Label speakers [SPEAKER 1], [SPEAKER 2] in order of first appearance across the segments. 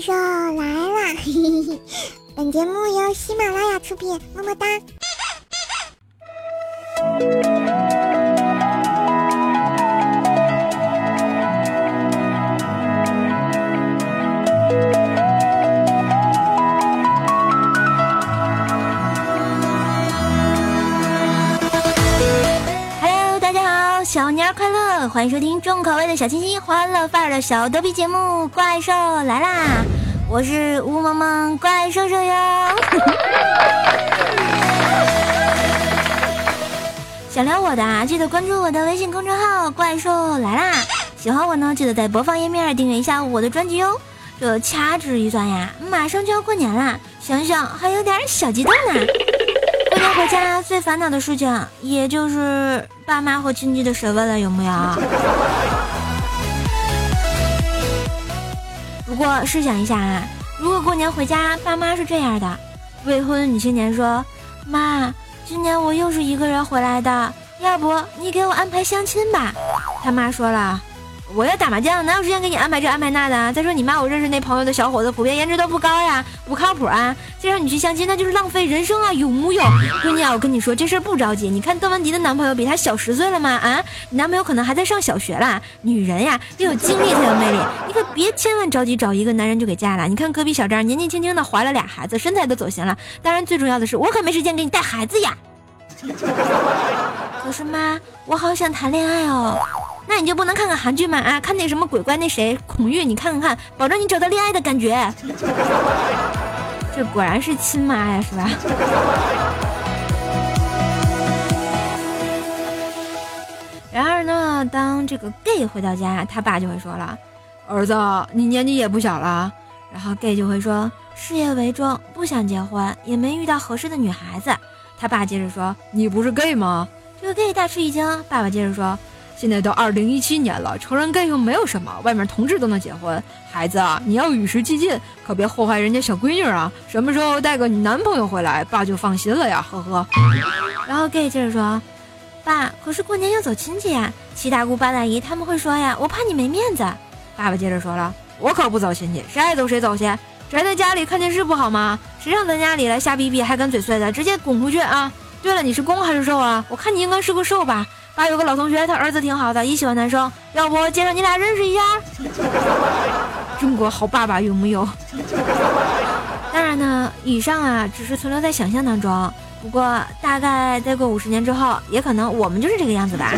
[SPEAKER 1] 兽来了！本节目由喜马拉雅出品，么么哒。
[SPEAKER 2] 欢迎收听重口味的小清新、欢乐范儿的小逗逼节目《怪兽来啦》，我是吴萌萌怪兽兽哟。想聊我的啊，记得关注我的微信公众号“怪兽来啦”。喜欢我呢，记得在播放页面订阅一下我的专辑哟。这掐指一算呀，马上就要过年啦，想想还有点小激动呢。回家最烦恼的事情，也就是爸妈和亲戚的审问了，有没有？不过试想一下啊，如果过年回家，爸妈是这样的：未婚女青年说：“妈，今年我又是一个人回来的，要不你给我安排相亲吧？”他妈说了。我要打麻将，哪有时间给你安排这安排那的？再说你妈，我认识那朋友的小伙子，普遍颜值都不高呀，不靠谱啊！再让你去相亲，那就是浪费人生啊，有木有？闺女啊，我跟你说这事儿不着急。你看邓文迪的男朋友比她小十岁了吗？啊，你男朋友可能还在上小学啦。女人呀，要有经历才有魅力。你可别千万着急找一个男人就给嫁了。你看隔壁小张年纪轻轻的怀了俩孩子，身材都走形了。当然最重要的是，我可没时间给你带孩子呀。可是妈，我好想谈恋爱哦。那你就不能看看韩剧吗？啊，看那什么鬼怪那谁孔玉，你看看看，保证你找到恋爱的感觉。这果然是亲妈呀，是吧？然而呢，当这个 gay 回到家，他爸就会说了：“儿子，你年纪也不小了。”然后 gay 就会说：“事业为重，不想结婚，也没遇到合适的女孩子。”他爸接着说：“你不是 gay 吗？”这个 gay 大吃一惊，爸爸接着说。现在都二零一七年了，成人 gay 又没有什么，外面同志都能结婚。孩子啊，你要与时俱进，可别祸害人家小闺女啊！什么时候带个你男朋友回来，爸就放心了呀，呵呵。然后 gay 接着说：“爸，可是过年要走亲戚呀，七大姑八大姨他们会说呀，我怕你没面子。”爸爸接着说了：“我可不走亲戚，谁爱走谁走去，宅在家里看电视不好吗？谁让咱家里来瞎逼逼还敢嘴碎的，直接滚出去啊！对了，你是公还是受啊？我看你应该是个受吧。”还有个老同学，他儿子挺好的，也喜欢男生，要不介绍你俩认识一下？中国好爸爸有木有？当然呢，以上啊只是存留在想象当中，不过大概再过五十年之后，也可能我们就是这个样子吧。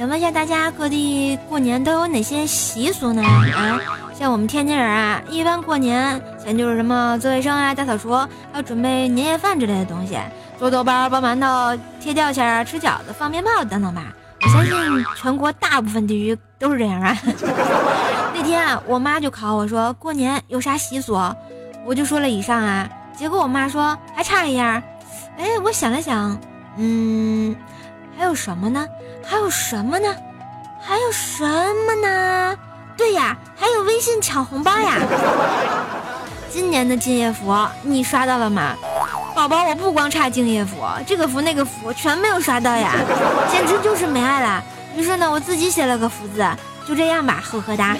[SPEAKER 2] 想问一下大家，各地过年都有哪些习俗呢？啊，像我们天津人啊，一般过年前就是什么做卫生啊、大扫除，还要准备年夜饭之类的东西，做豆包、包馒头、贴吊签、吃饺子、放鞭炮等等吧。我相信全国大部分地区都是这样啊。那天啊，我妈就考我说过年有啥习俗，我就说了以上啊，结果我妈说还差一样。哎，我想了想，嗯。还有什么呢？还有什么呢？还有什么呢？对呀，还有微信抢红包呀！今年的敬业福你刷到了吗？宝宝，我不光差敬业福，这个福那个福全没有刷到呀，简直就是没爱了。于是呢，我自己写了个福字，就这样吧，呵呵哒。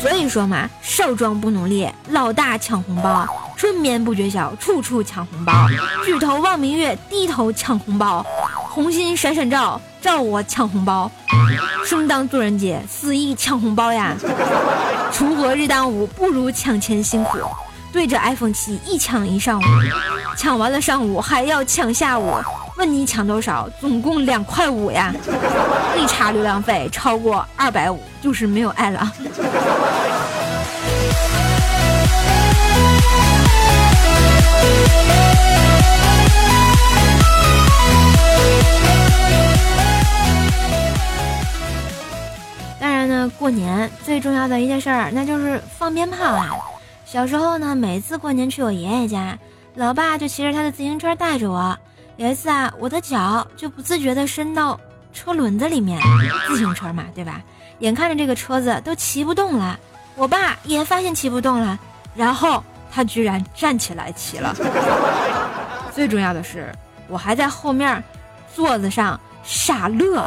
[SPEAKER 2] 所以说嘛，少壮不努力，老大抢红包。春眠不觉晓，处处抢红包；举头望明月，低头抢红包。红心闪闪照，照我抢红包。生当作人杰，死亦抢红包呀！锄禾日当午，不如抢钱辛苦。对着 iPhone 七一抢一上午，抢完了上午还要抢下午。问你抢多少？总共两块五呀！一查流量费超过二百五，就是没有爱了。过年最重要的一件事儿，那就是放鞭炮啊！小时候呢，每次过年去我爷爷家，老爸就骑着他的自行车带着我。有一次啊，我的脚就不自觉地伸到车轮子里面，自行车嘛，对吧？眼看着这个车子都骑不动了，我爸也发现骑不动了，然后他居然站起来骑了。最重要的是，我还在后面座子上傻乐。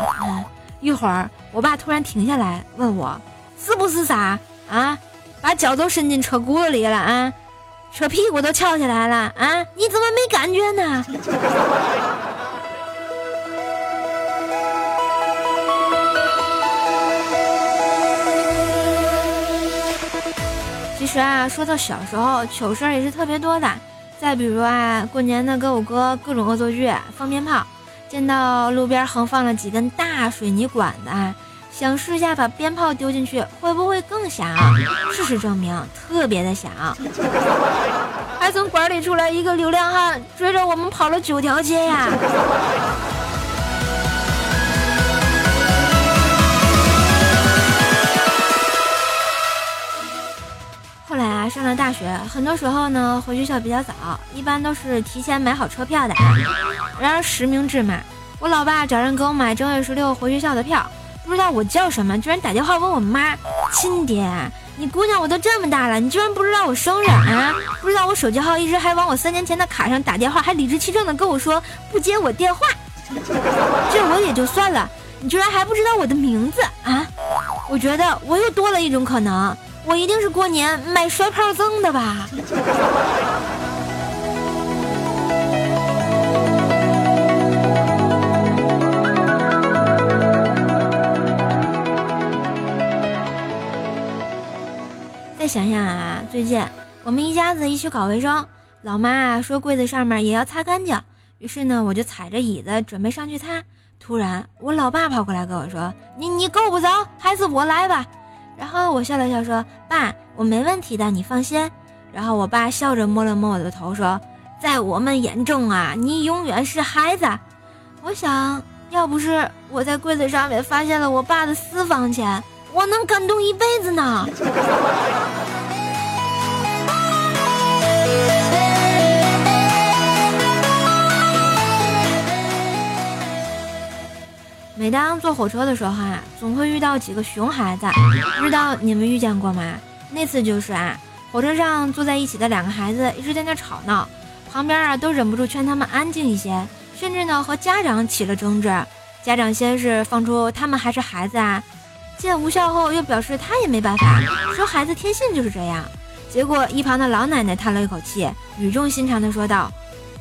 [SPEAKER 2] 一会儿，我爸突然停下来问我：“是不是傻啊？把脚都伸进车轱辘里了啊？车屁股都翘起来了啊？你怎么没感觉呢？”其实啊，说到小时候，糗事儿也是特别多的。再比如啊，过年的跟我哥各种恶作剧，放鞭炮，见到路边横放了几根大水泥管子，想试一下把鞭炮丢进去会不会更响？事实证明特别的响，还从管里出来一个流浪汉，追着我们跑了九条街呀！大学，很多时候呢回学校比较早，一般都是提前买好车票的。然而实名制嘛，我老爸找人给我买正月十六回学校的票，不知道我叫什么，居然打电话问我妈：“亲爹，你姑娘我都这么大了，你居然不知道我生日啊？不知道我手机号，一直还往我三年前的卡上打电话，还理直气壮的跟我说不接我电话。这我也就算了，你居然还不知道我的名字啊？我觉得我又多了一种可能。”我一定是过年买摔炮赠的吧？再想想啊，最近我们一家子一起搞卫生，老妈啊说柜子上面也要擦干净，于是呢我就踩着椅子准备上去擦，突然我老爸跑过来跟我说：“你你够不着，还是我来吧。”然后我笑了笑说：“爸，我没问题的，你放心。”然后我爸笑着摸了摸我的头说：“在我们眼中啊，你永远是孩子。”我想要不是我在柜子上面发现了我爸的私房钱，我能感动一辈子呢。每当坐火车的时候啊，总会遇到几个熊孩子，不知道你们遇见过吗？那次就是啊，火车上坐在一起的两个孩子一直在那吵闹，旁边啊都忍不住劝他们安静一些，甚至呢和家长起了争执。家长先是放出他们还是孩子啊，见无效后又表示他也没办法，说孩子天性就是这样。结果一旁的老奶奶叹了一口气，语重心长地说道：“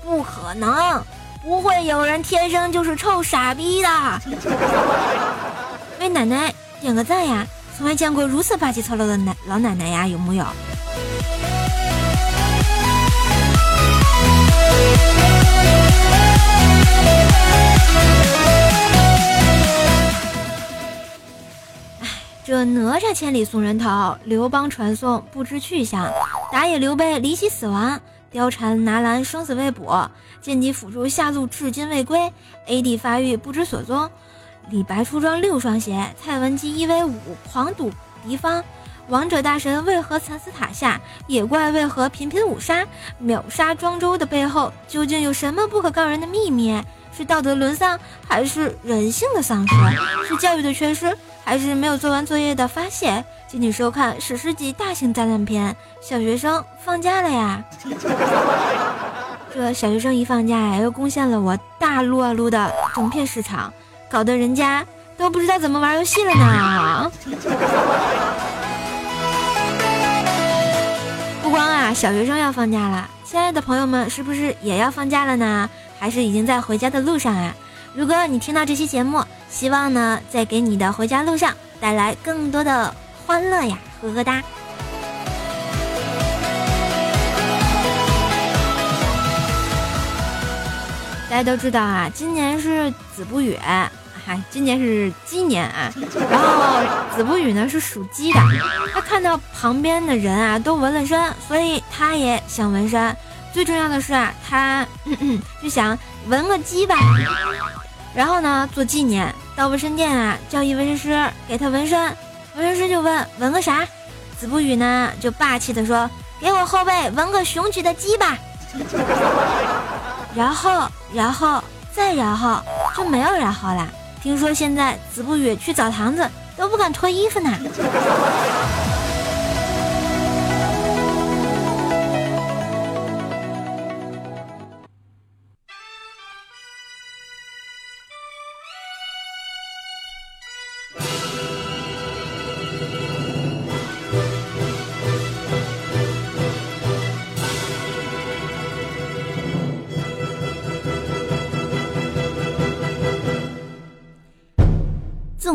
[SPEAKER 2] 不可能。”不会有人天生就是臭傻逼的，为奶奶点个赞呀！从未见过如此霸气侧漏的奶老奶奶呀，有木有？哎，这哪吒千里送人头，刘邦传送不知去向，打野刘备离奇死亡。貂蝉拿蓝生死未卜，剑姬辅助下路至今未归，AD 发育不知所踪。李白出装六双鞋，蔡文姬一 v 五狂堵敌方。王者大神为何惨死塔下？野怪为何频频五杀？秒杀庄周的背后究竟有什么不可告人的秘密？是道德沦丧，还是人性的丧失？是教育的缺失，还是没有做完作业的发泄？敬请收看史诗级大型灾难片。小学生放假了呀！这小学生一放假呀，又攻陷了我大撸啊撸的整片市场，搞得人家都不知道怎么玩游戏了呢。不光啊，小学生要放假了，亲爱的朋友们，是不是也要放假了呢？还是已经在回家的路上啊？如果你听到这期节目，希望呢，在给你的回家路上带来更多的欢乐呀！呵呵哒。大家都知道啊，今年是子不语，哈，今年是鸡年啊。然后子不语呢是属鸡的，他看到旁边的人啊都纹了身，所以他也想纹身。最重要的是啊，他就想纹个鸡吧，然后呢做纪念，到纹身店啊叫一纹身师给他纹身，纹身师就问纹个啥，子不语呢就霸气的说给我后背纹个雄起的鸡吧，然后然后再然后就没有然后了，听说现在子不语去澡堂子都不敢脱衣服呢。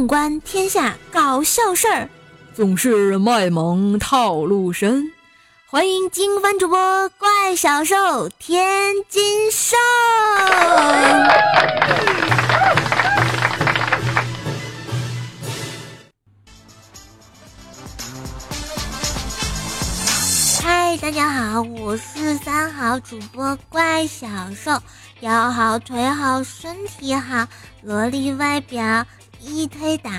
[SPEAKER 2] 纵观天下搞笑事儿，
[SPEAKER 3] 总是卖萌套路深。
[SPEAKER 2] 欢迎金番主播怪小兽天津兽。嗨，大家好，我是三好主播怪小兽，腰好腿好身体好，萝莉外表。一推打，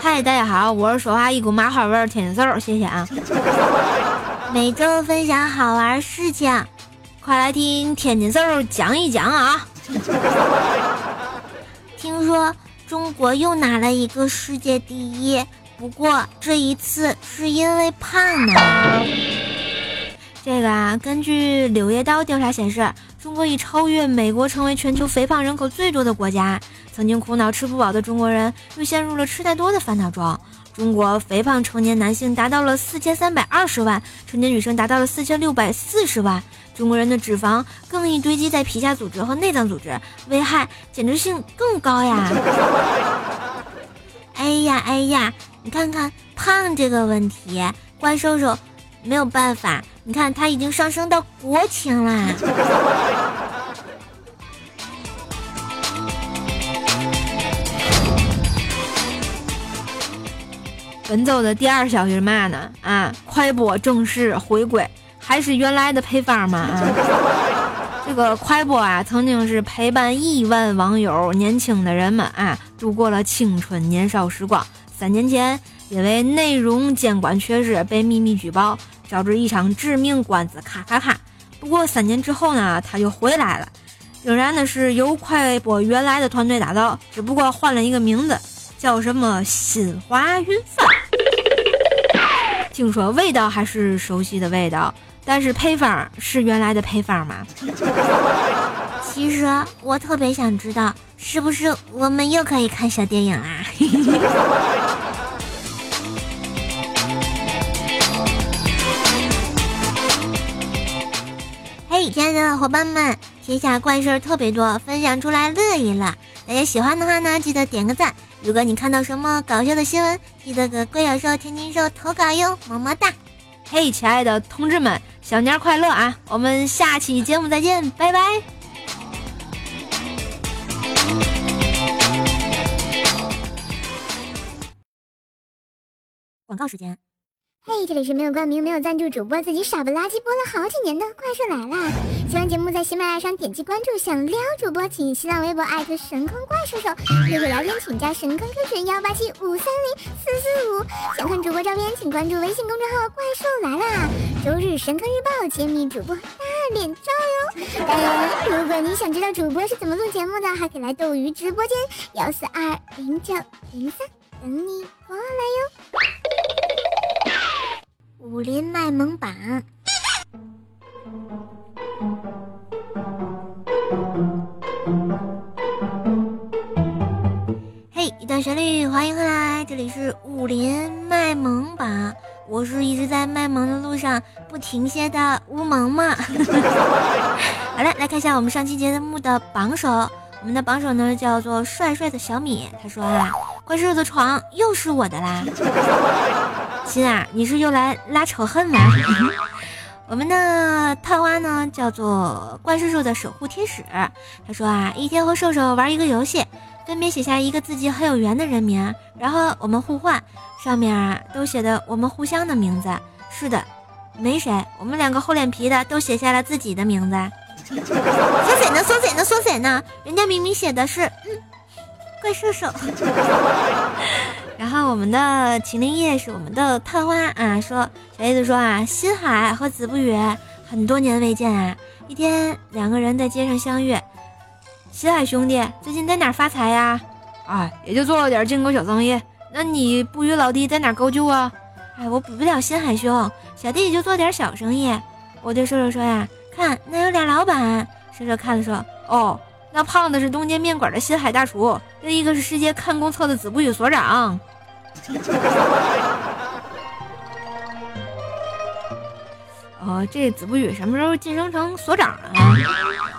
[SPEAKER 2] 嗨，大家好，我是说话一股麻花味儿天津瘦，谢谢啊。每周分享好玩事情，快来听天津瘦讲一讲啊。听说中国又拿了一个世界第一，不过这一次是因为胖呢。这个啊，根据《柳叶刀》调查显示，中国已超越美国，成为全球肥胖人口最多的国家。曾经苦恼吃不饱的中国人，又陷入了吃太多的烦恼中。中国肥胖成年男性达到了四千三百二十万，成年女生达到了四千六百四十万。中国人的脂肪更易堆积在皮下组织和内脏组织，危害简直性更高呀！哎呀哎呀，你看看胖这个问题，怪兽兽没有办法。你看，他已经上升到国情啦。本周的第二消息是嘛呢？啊，快播正式回归，还是原来的配方吗？啊，这个快播啊，曾经是陪伴亿万网友、年轻的人们啊，度过了青春年少时光。三年前，因为内容监管缺失，被秘密举报。导致一场致命官司，咔咔咔。不过三年之后呢，他就回来了，仍然呢是由快播原来的团队打造，只不过换了一个名字，叫什么新华云饭。听说味道还是熟悉的味道，但是配方是原来的配方吗？其实我特别想知道，是不是我们又可以看小电影啊？亲爱的伙伴们，天下怪事儿特别多，分享出来乐一乐。大家喜欢的话呢，记得点个赞。如果你看到什么搞笑的新闻，记得给怪小兽、天津兽投稿哟，么么哒。嘿，亲爱的同志们，小年快乐啊！我们下期节目再见，拜拜。广告时间。
[SPEAKER 1] 嘿，这里是没有冠名、没有赞助，主播自己傻不拉几播了好几年的怪兽来了。喜欢节目在喜马拉雅上点击关注，想撩主播请新浪微博艾特神坑怪兽手，约会聊天请加神坑 Q 群幺八七五三零四四五。想看主播照片请关注微信公众号怪兽来了。周日神坑日报揭秘主播大脸照哟。当然，如果你想知道主播是怎么录节目的，还可以来斗鱼直播间幺四二零九零三等你过来哟。
[SPEAKER 2] 武林卖萌榜，嘿，一段旋律，欢迎回来，这里是武林卖萌榜，我是一直在卖萌的路上不停歇的乌萌萌。好了，来看一下我们上期节目的榜首，我们的榜首呢叫做帅帅的小米，他说啊，怪兽的床又是我的啦。亲啊，你是又来拉仇恨吗？我们的探花呢，叫做怪兽兽的守护天使。他说啊，一天和兽兽玩一个游戏，分别写下一个自己很有缘的人名，然后我们互换，上面啊都写的我们互相的名字。是的，没谁，我们两个厚脸皮的都写下了自己的名字。说谁呢？说谁呢？说谁呢？人家明明写的是怪兽兽。然后我们的秦林叶是我们的探花啊，说小叶子说啊，新海和子不语很多年未见啊，一天两个人在街上相遇，新海兄弟，最近在哪发财呀？
[SPEAKER 3] 哎，也就做了点进口小生意。
[SPEAKER 2] 那你不与老弟在哪高就啊？哎，我比不了新海兄，小弟就做点小生意。我对瘦瘦说呀，看那有俩老板。瘦瘦看了说，
[SPEAKER 3] 哦，那胖子是东街面馆的新海大厨，另一个是世界看公厕的子不语所长。
[SPEAKER 2] 哦，这子不语什么时候晋升成所长了？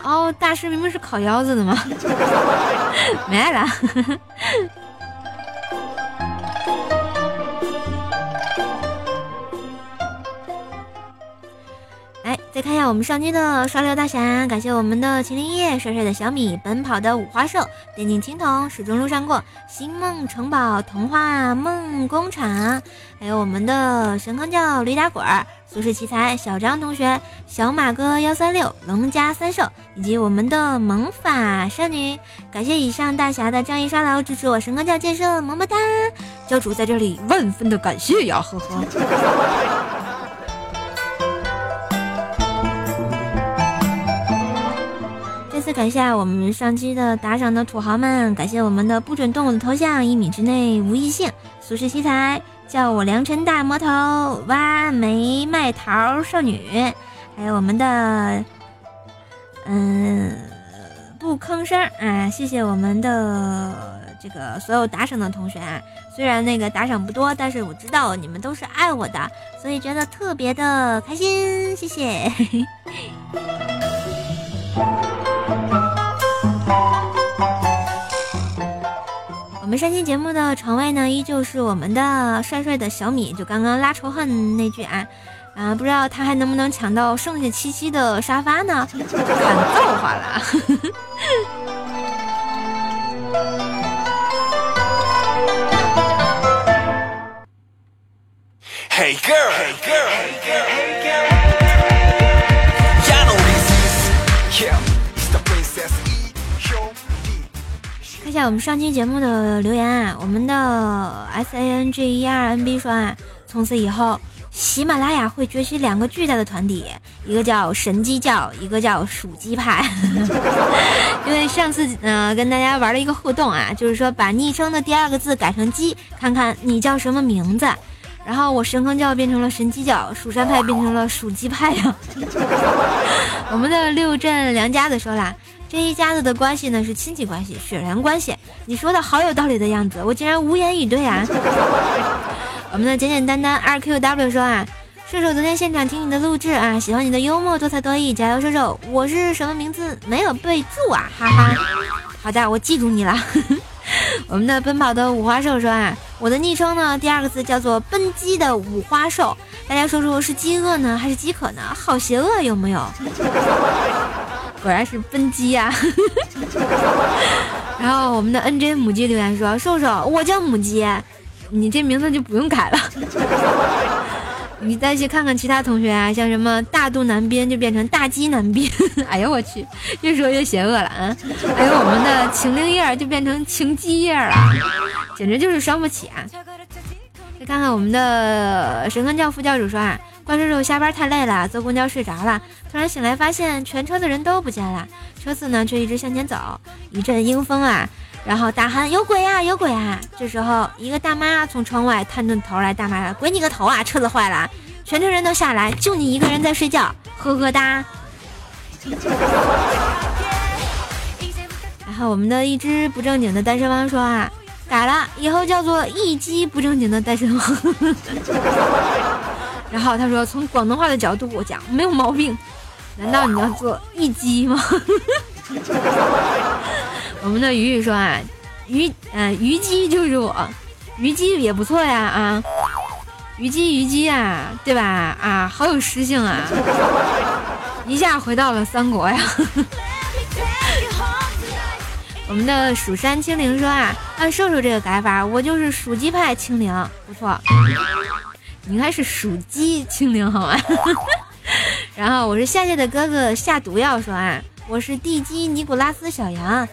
[SPEAKER 2] 哦，大师明明是烤腰子的吗？没了。看一下我们上期的刷流大侠，感谢我们的麒麟叶、帅帅的小米、奔跑的五花兽、电竞青铜、始终路上过、星梦城堡、童话梦工厂，还有我们的神坑教驴打滚、苏轼奇才、小张同学、小马哥幺三六、龙家三兽，以及我们的萌法少女。感谢以上大侠的仗义刷楼，支持我神坑教建设，么么哒！教主在这里万分的感谢呀，呵呵。感谢我们上期的打赏的土豪们，感谢我们的不准动我的头像，一米之内无异性，俗世奇才，叫我良辰大魔头，挖煤卖桃少女，还有我们的，嗯，不吭声啊！谢谢我们的这个所有打赏的同学啊，虽然那个打赏不多，但是我知道你们都是爱我的，所以觉得特别的开心，谢谢。我们上期节目的床位呢，依旧是我们的帅帅的小米，就刚刚拉仇恨那句啊，啊，不知道他还能不能抢到剩下七七的沙发呢？看造化了。Hey girl, hey girl, hey girl, hey girl. 一下我们上期节目的留言啊，我们的 S A N G E R N B 说啊，从此以后喜马拉雅会崛起两个巨大的团体，一个叫神鸡教，一个叫属鸡派。因为上次呃跟大家玩了一个互动啊，就是说把昵称的第二个字改成鸡，看看你叫什么名字。然后我神坑教变成了神鸡教，蜀山派变成了蜀鸡派呀。我们的六镇梁家子说啦。这一家子的关系呢是亲戚关系、血缘关系。你说的好有道理的样子，我竟然无言以对啊！我们的简简单单二 qw 说啊，射手昨天现场听你的录制啊，喜欢你的幽默多才多艺，加油射手！我是什么名字？没有备注啊，哈哈。好的，我记住你了。我们的奔跑的五花兽说啊，我的昵称呢第二个字叫做奔鸡的五花兽，大家说说是饥饿呢还是饥渴呢？好邪恶有没有？果然是奔鸡呀！然后我们的 N J 母鸡留言说：“瘦瘦，我叫母鸡，你这名字就不用改了。你再去看看其他同学啊，像什么大肚南边就变成大鸡南边。哎呦我去，越说越邪恶了啊！还有我们的晴灵叶儿就变成晴鸡叶儿了，简直就是伤不起啊！再看看我们的神坑教副教主说啊。”怪叔叔下班太累了，坐公交睡着了。突然醒来，发现全车的人都不见了，车子呢却一直向前走。一阵阴风啊，然后大喊有鬼啊，有鬼啊！这时候，一个大妈从窗外探出头来，大妈说：“鬼你个头啊！车子坏了！”全车人都下来，就你一个人在睡觉，呵呵哒。然后我们的一只不正经的单身汪说啊，改了，以后叫做一鸡不正经的单身汪。然后他说：“从广东话的角度我讲没有毛病，难道你要做一击吗？” 我们的鱼鱼说：“啊，鱼，嗯，虞姬就是我，虞姬也不错呀，啊，虞姬虞姬啊，对吧？啊，好有诗性啊，一下回到了三国呀。”我们的蜀山清灵说：“啊，按瘦瘦这个改法，我就是属鸡派清灵，不错。”你应该是属鸡清灵好吗？然后我是夏夏的哥哥下毒药说啊，我是地基尼古拉斯小羊。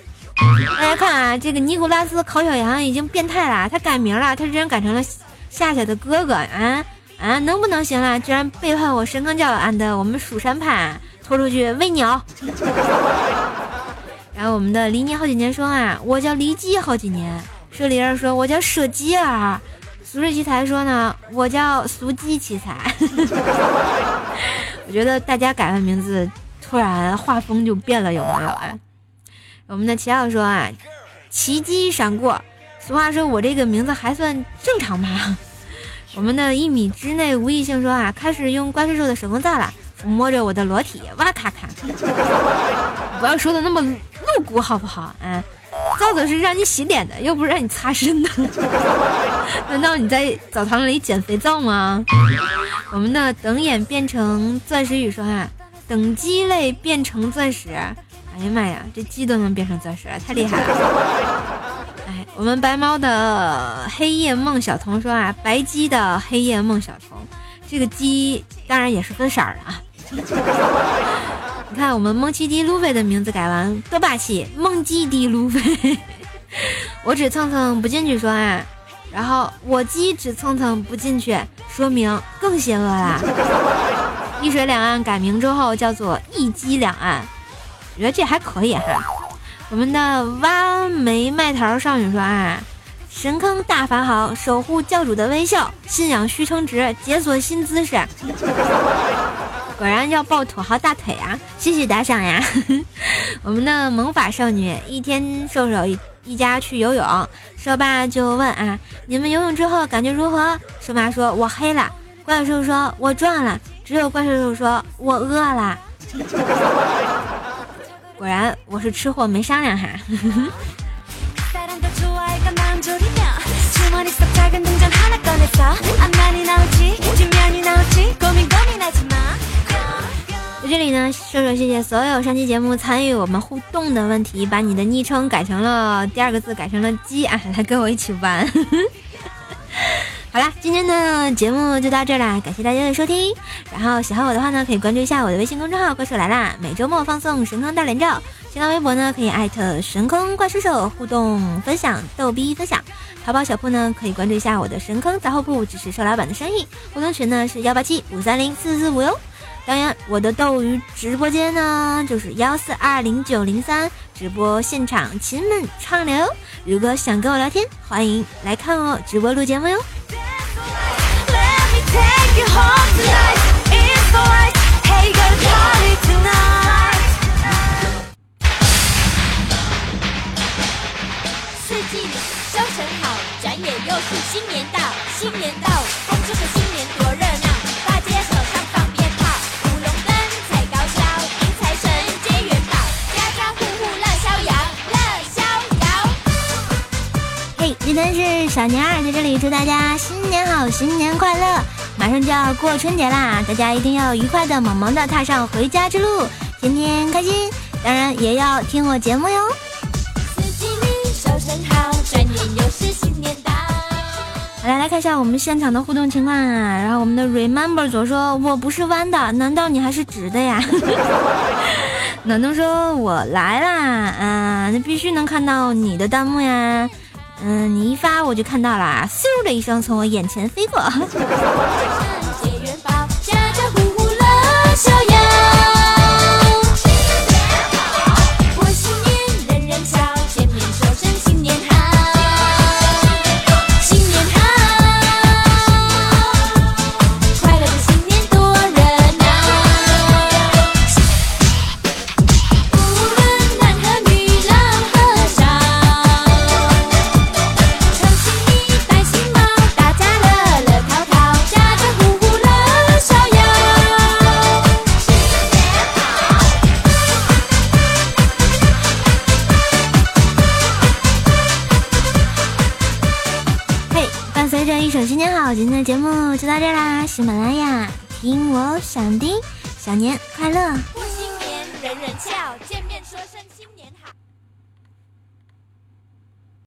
[SPEAKER 2] 大家看啊，这个尼古拉斯烤小羊已经变态了，他改名了，他居然改成了夏夏的哥哥啊啊，能不能行了？居然背叛我神坑教俺的我们蜀山派，拖出去喂鸟。然后我们的离你好几年说啊，我叫离姬好几年。舍里儿说，我叫舍鸡儿。俗世奇才说呢，我叫俗鸡奇才。我觉得大家改完名字，突然画风就变了，有没有？哎，我们的齐奥说啊，奇迹闪过。俗话说，我这个名字还算正常吧。我们的一米之内无异性说啊，开始用怪兽兽的手工皂了，抚摸着我的裸体，哇咔咔。不要说的那么露骨好不好？啊，皂子是让你洗脸的，又不是让你擦身的。难道你在澡堂里捡肥皂吗？我们的等眼变成钻石雨说啊，等鸡肋变成钻石。哎呀妈呀，这鸡都能变成钻石了，太厉害了！哎，我们白猫的黑夜梦小童说啊，白鸡的黑夜梦小童，这个鸡当然也是分色儿的啊。你看我们梦奇迪路飞的名字改完多霸气，梦基迪路飞。我只蹭蹭不进去说啊，然后我鸡只蹭蹭不进去，说明更邪恶啦。一水两岸改名之后叫做一鸡两岸，我觉得这还可以哈。我们的挖煤麦桃少女说啊，神坑大法好，守护教主的微笑，信仰虚充值，解锁新姿势。果然要抱土豪大腿啊！谢谢打赏呀。我们的萌法少女一天瘦瘦一一家去游泳，说爸就问啊，你们游泳之后感觉如何？瘦妈说我黑了，怪兽说我壮了，只有怪兽兽说我饿了。果然我是吃货，没商量哈。在这里呢，说说谢谢所有上期节目参与我们互动的问题，把你的昵称改成了第二个字改成了鸡啊，来跟我一起玩。呵呵好啦，今天的节目就到这啦，感谢大家的收听。然后喜欢我的话呢，可以关注一下我的微信公众号“怪兽来啦”，每周末放送神坑大连照。新浪微博呢，可以艾特神坑怪兽手互动分享逗逼分享。淘宝小铺呢，可以关注一下我的神坑杂货铺，支持瘦老板的生意。互动群呢是幺八七五三零四四五哟。当然，我的斗鱼直播间呢就是幺四二零九零三，直播现场亲们畅聊。如果想跟我聊天，欢迎来看我直播录节目哟。
[SPEAKER 4] 小巷放鞭炮，舞龙灯，踩高跷，迎财神，接元宝，家家户户乐逍遥，乐逍遥。
[SPEAKER 1] 嘿，今天是小年二，在这里祝大家新年好，新年快乐！马上就要过春节啦，大家一定要愉快的、萌萌的踏上回家之路，天天开心！当然也要听我节目哟。
[SPEAKER 4] 四季里收成好，转眼又是新年到。
[SPEAKER 2] 来来看一下我们现场的互动情况啊。然后我们的 Remember 左说：“我不是弯的，难道你还是直的呀？” 暖冬说：“我来啦，啊，那必须能看到你的弹幕呀。嗯，你一发我就看到了，咻的一声从我眼前飞过。想听，小年快乐！
[SPEAKER 4] 过新年人人笑，